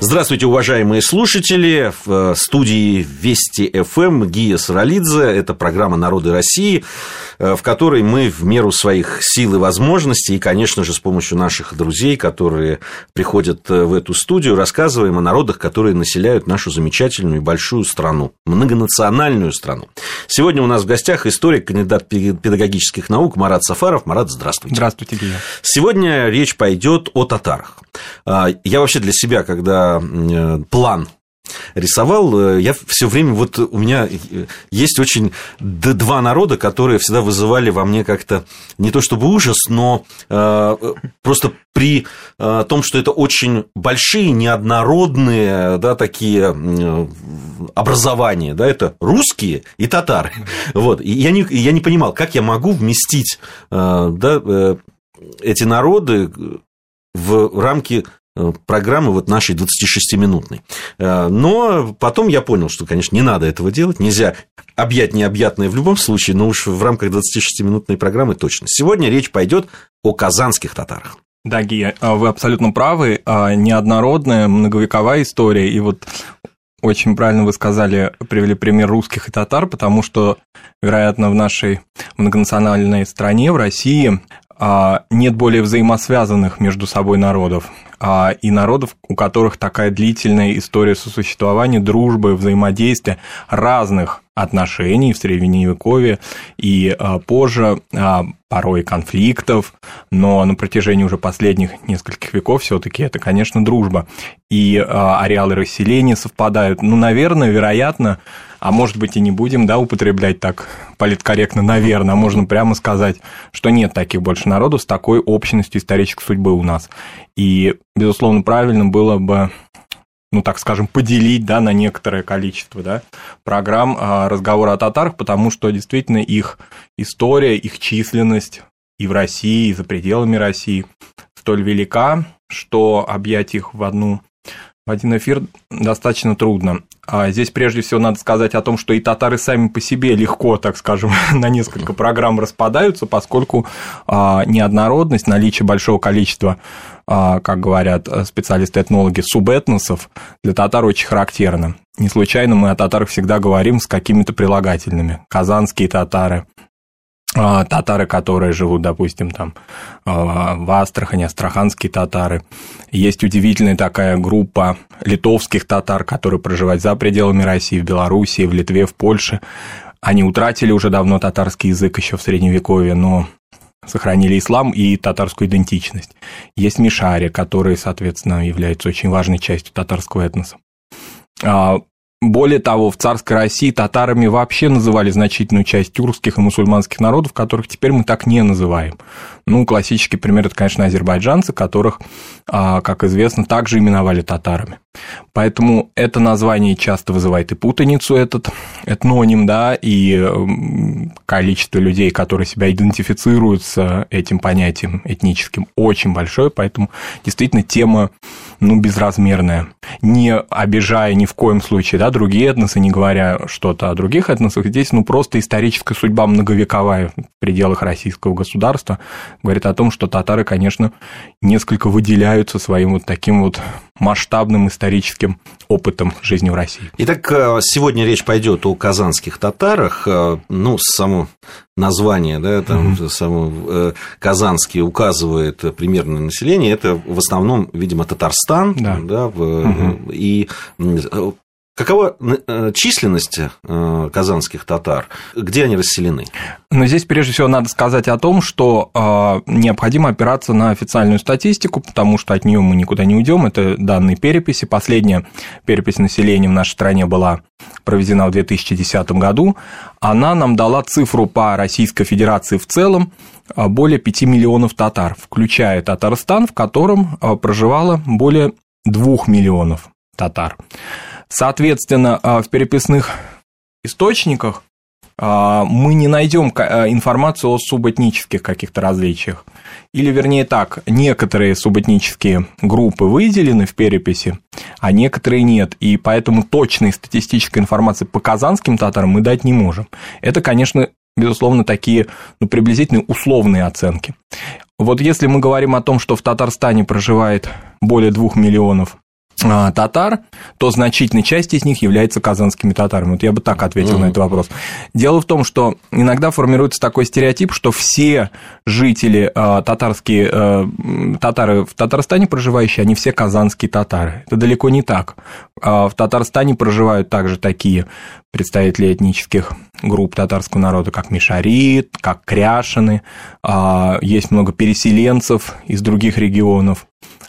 Здравствуйте, уважаемые слушатели. В э, студии Вести ФМ Гия Саралидзе. Это программа «Народы России», э, в которой мы в меру своих сил и возможностей, и, конечно же, с помощью наших друзей, которые приходят э, в эту студию, рассказываем о народах, которые населяют нашу замечательную и большую страну, многонациональную страну. Сегодня у нас в гостях историк, кандидат педагогических наук Марат Сафаров. Марат, здравствуйте. Здравствуйте, Гия. Сегодня речь пойдет о татарах. А, я вообще для себя, когда Э, план рисовал, э, я все время, вот у меня есть очень два народа, которые всегда вызывали во мне как-то не то чтобы ужас, но э, просто при том, что это очень большие, неоднородные, да, такие образования, да, это русские и татары. Вот. И я не, я не понимал, как я могу вместить да, эти народы в рамки Э, программы вот нашей 26-минутной. Э, но потом я понял, что, конечно, не надо этого делать, нельзя объять необъятное в любом случае, но уж в рамках 26-минутной программы точно. Сегодня речь пойдет о казанских татарах. Да, Гия, а вы абсолютно правы. Неоднородная, многовековая история. И вот очень правильно вы сказали, привели пример русских и татар, потому что, вероятно, в нашей многонациональной стране, в России, нет более взаимосвязанных между собой народов. А, и народов, у которых такая длительная история сосуществования, дружбы, взаимодействия разных отношений в Средневековье и а, позже, а, порой конфликтов, но на протяжении уже последних нескольких веков все таки это, конечно, дружба. И ареалы расселения совпадают. Ну, наверное, вероятно, а может быть и не будем, да, употреблять так политкорректно, наверное, можно прямо сказать, что нет таких больше народов с такой общностью исторической судьбы у нас. И, безусловно, правильно было бы ну, так скажем, поделить, да, на некоторое количество, да, программ а, разговора о татарах, потому что действительно их история, их численность и в России, и за пределами России столь велика, что объять их в одну в один эфир достаточно трудно. А здесь прежде всего надо сказать о том, что и татары сами по себе легко, так скажем, на несколько программ распадаются, поскольку а, неоднородность, наличие большого количества, а, как говорят специалисты-этнологи, субэтносов для татар очень характерно. Не случайно мы о татарах всегда говорим с какими-то прилагательными. Казанские татары, татары, которые живут, допустим, там а, в Астрахани, астраханские татары. Есть удивительная такая группа литовских татар, которые проживают за пределами России, в Белоруссии, в Литве, в Польше. Они утратили уже давно татарский язык еще в Средневековье, но сохранили ислам и татарскую идентичность. Есть мишари, которые, соответственно, являются очень важной частью татарского этноса. Более того, в царской России татарами вообще называли значительную часть тюркских и мусульманских народов, которых теперь мы так не называем. Ну, классический пример – это, конечно, азербайджанцы, которых, а, как известно, также именовали татарами. Поэтому это название часто вызывает и путаницу, этот этноним, да, и количество людей, которые себя идентифицируют с этим понятием этническим, очень большое, поэтому действительно тема, ну, безразмерная. Не обижая ни в коем случае, да, другие этносы, не говоря что-то о других этносах, здесь, ну, просто историческая судьба многовековая в пределах российского государства, говорит о том, что татары, конечно, несколько выделяются своим вот таким вот масштабным историческим опытом жизни в России. Итак, э, сегодня речь пойдет о казанских татарах. Э, ну, само название, да, там mm-hmm. само э, казанский указывает примерное население. Это в основном, видимо, Татарстан, да, да mm-hmm. и Какова э, численность э, казанских татар? Где они расселены? Но здесь прежде всего надо сказать о том, что э, необходимо опираться на официальную статистику, потому что от нее мы никуда не уйдем. Это данные переписи. Последняя перепись населения в нашей стране была проведена в 2010 году. Она нам дала цифру по Российской Федерации в целом более 5 миллионов татар, включая Татарстан, в котором проживало более 2 миллионов татар. Соответственно, а, в переписных источниках а, мы не найдем а, информацию о субэтнических каких-то различиях. Или, вернее так, некоторые субэтнические группы выделены в переписи, а некоторые нет. И поэтому точной статистической информации по казанским татарам мы дать не можем. Это, конечно, безусловно, такие ну, приблизительные условные оценки. Вот если мы говорим о том, что в Татарстане проживает более двух миллионов татар, то значительная часть из них является казанскими татарами. Вот я бы так ответил mm-hmm. на этот вопрос. Дело в том, что иногда формируется такой стереотип, что все жители э, татарские, э, татары в Татарстане проживающие, они все казанские татары. Это далеко не так. Э, в Татарстане проживают также такие представители этнических групп татарского народа, как Мишарит, как Кряшины. Э, есть много переселенцев из других регионов.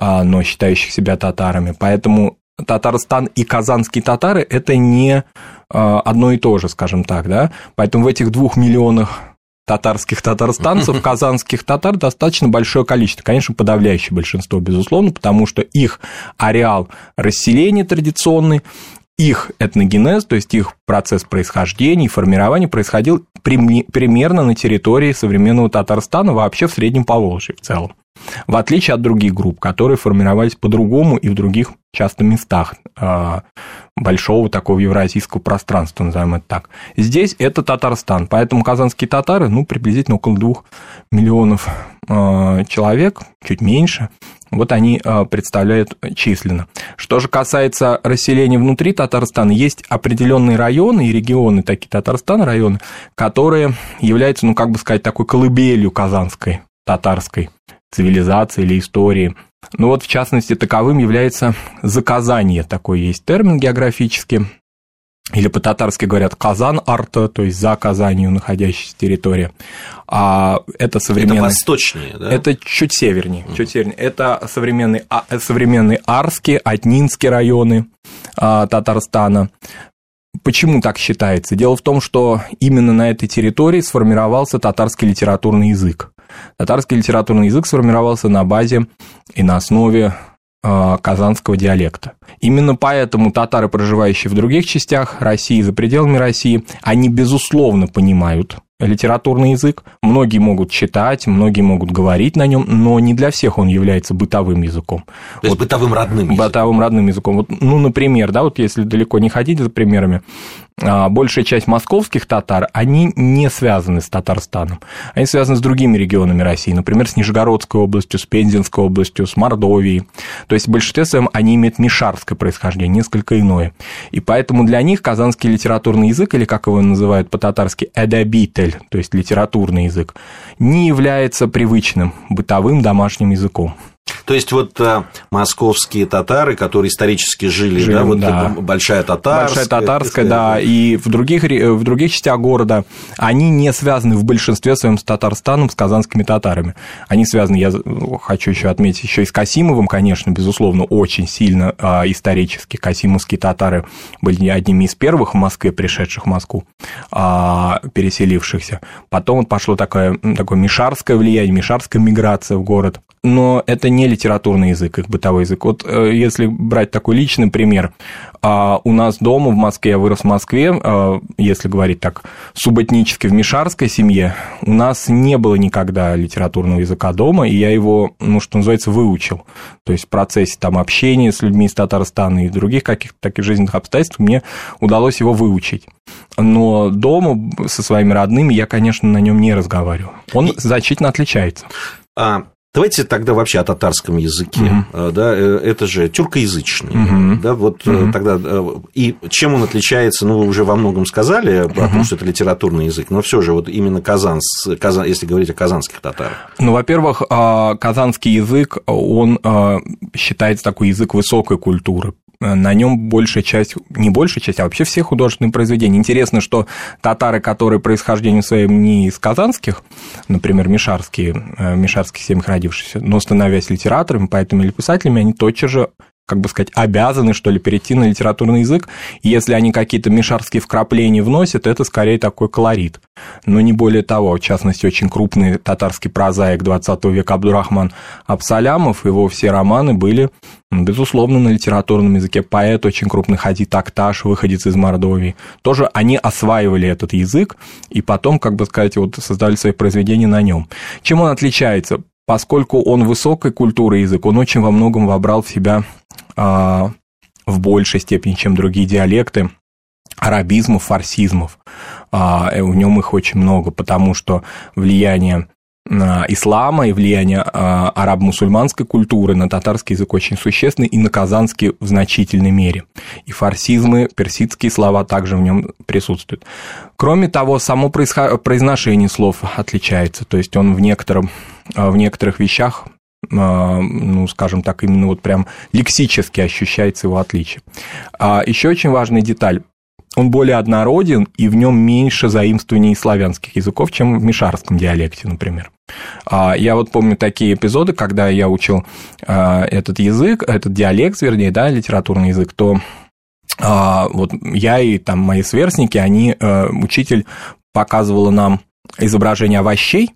А, но считающих себя татарами. Поэтому Татарстан и казанские татары – это не а, одно и то же, скажем так, да? Поэтому в этих двух миллионах татарских татарстанцев, казанских татар достаточно большое количество. Конечно, подавляющее большинство, безусловно, потому что их ареал расселения традиционный, их этногенез, то есть их процесс происхождения и формирования происходил примерно на территории современного Татарстана, вообще в Среднем Поволжье в целом в отличие от других групп, которые формировались по-другому и в других часто местах а, большого такого евразийского пространства, назовем это так. Здесь это Татарстан, поэтому казанские татары, ну, приблизительно около двух миллионов а, человек, чуть меньше, вот они а, представляют численно. Что же касается расселения внутри Татарстана, есть определенные районы и регионы, такие Татарстан районы, которые являются, ну, как бы сказать, такой колыбелью казанской, татарской цивилизации или истории. Ну вот, в частности, таковым является заказание, такой есть термин географический, или по-татарски говорят Казан арта, то есть за Казанью находящаяся территория. А это современный... Это восточнее, да? Это чуть севернее, mm. чуть севернее. Это современный, а, современные Арские, Атнинские районы а, Татарстана. Почему так считается? Дело в том, что именно на этой территории сформировался татарский литературный язык. Татарский литературный язык сформировался на базе и на основе казанского диалекта. Именно поэтому татары, проживающие в других частях России, за пределами России, они, безусловно, понимают литературный язык. Многие могут читать, многие могут говорить на нем, но не для всех он является бытовым языком. То есть вот, бытовым родным языком. Бытовым родным языком. Вот, ну, например, да, вот если далеко не ходить за примерами, а, большая часть московских татар, они не связаны с Татарстаном. Они связаны с другими регионами России, например, с Нижегородской областью, с Пензенской областью, с Мордовией. То есть в большинстве своем они имеют мишарское происхождение, несколько иное. И поэтому для них казанский литературный язык, или как его называют по-татарски, эдабитель, то есть литературный язык, не является привычным бытовым домашним языком. То есть вот а, московские татары, которые исторически жили, жили да, вот да. большая татарская, большая татарская, да, и в других в других частях города они не связаны в большинстве своем с Татарстаном, с казанскими татарами. Они связаны, я хочу еще отметить, еще и с Касимовым, конечно, безусловно, очень сильно а, исторически. Касимовские татары были одними из первых в Москве, пришедших в Москву, а, переселившихся. Потом вот пошло такое, такое мишарское влияние, мишарская миграция в город но это не литературный язык, их бытовой язык. Вот э, если брать такой личный пример, а у нас дома в Москве, я вырос в Москве, а, если говорить так, субэтнически в Мишарской семье, у нас не было никогда литературного языка дома, и я его, ну, что называется, выучил. То есть в процессе там общения с людьми из Татарстана и других каких-то таких жизненных обстоятельств мне удалось его выучить. Но дома со своими родными я, конечно, на нем не разговариваю. Он значительно отличается. А, Давайте тогда вообще о татарском языке. Угу. Да, э, это же тюркоязычный. Угу. Да, вот угу. тогда и чем он отличается, ну, вы уже во многом сказали о том, что это литературный язык, но все же вот именно казан, казан, если говорить о казанских татарах. Ну, во-первых, а, казанский язык, он а, считается такой язык высокой культуры, Э, на нем большая часть, не большая часть, а вообще все художественные произведения. Интересно, что татары, которые происхождением своим не из казанских, например, мишарские, э, мишарских семьях родившиеся, но становясь литераторами, поэтами или писателями, они тотчас же как бы сказать, обязаны, что ли, перейти на литературный язык. И если они какие-то мишарские вкрапления вносят, это скорее такой колорит. Но не более того. В частности, очень крупный татарский прозаик 20 века Абдурахман Абсалямов, его все романы были, безусловно, на литературном языке. Поэт очень крупный Хадид Акташ, выходец из Мордовии. Тоже они осваивали этот язык, и потом, как бы сказать, вот создали свои произведения на нем. Чем он отличается? Поскольку он высокой культуры язык, он очень во многом вобрал в себя в большей степени, чем другие диалекты, арабизмов, фарсизмов. А, в нем их очень много, потому что влияние ислама и влияние а, арабо-мусульманской культуры на татарский язык очень существенны и на казанский в значительной мере. И фарсизмы, персидские слова также в нем присутствуют. Кроме того, само произношение слов отличается, то есть он в, некотором, в некоторых вещах а, ну, скажем так, именно вот прям лексически ощущается его отличие. А еще очень важная деталь он более однороден, и в нем меньше заимствований славянских языков, чем в мишарском диалекте, например. А, я вот помню такие эпизоды, когда я учил а, этот язык, этот диалект, вернее, да, литературный язык, то а, вот я и там мои сверстники, они, учитель показывала нам изображение овощей,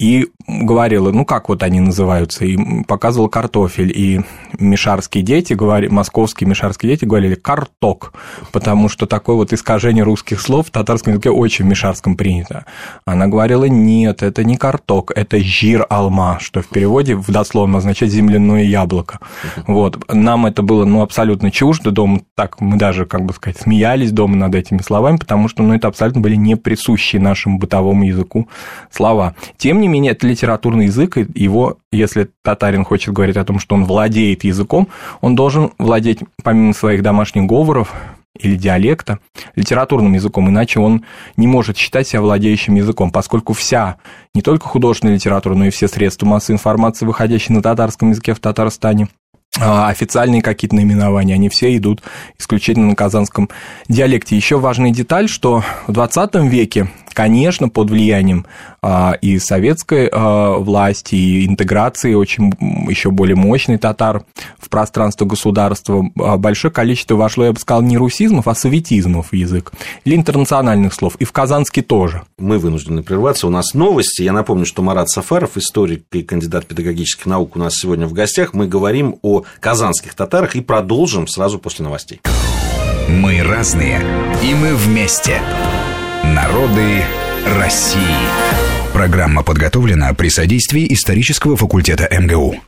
и говорила, ну как вот они называются, и показывал картофель, и мишарские дети, говорили, московские мишарские дети говорили карток, потому что такое вот искажение русских слов в татарском языке очень в мишарском принято. Она говорила, нет, это не карток, это жир алма, что в переводе в дословно означает земляное яблоко. Вот. Нам это было ну, абсолютно чуждо, дома так мы даже, как бы сказать, смеялись дома над этими словами, потому что ну, это абсолютно были не присущие нашему бытовому языку слова. Тем не менее, это литературный язык, и его, если татарин хочет говорить о том, что он владеет языком, он должен владеть, помимо своих домашних говоров, или диалекта литературным языком, иначе он не может считать себя владеющим языком, поскольку вся, не только художественная литература, но и все средства массовой информации, выходящие на татарском языке в Татарстане, а, официальные какие-то наименования, они все идут исключительно на казанском диалекте. Еще важная деталь, что в 20 веке конечно, под влиянием а, и советской а, власти, и интеграции очень еще более мощный татар в пространство государства, а, большое количество вошло, я бы сказал, не русизмов, а советизмов в язык, или интернациональных слов, и в казанский тоже. Мы вынуждены прерваться, у нас новости. Я напомню, что Марат Сафаров, историк и кандидат педагогических наук, у нас сегодня в гостях. Мы говорим о казанских татарах и продолжим сразу после новостей. Мы разные, и мы вместе. Народы России. Программа подготовлена при содействии исторического факультета МГУ.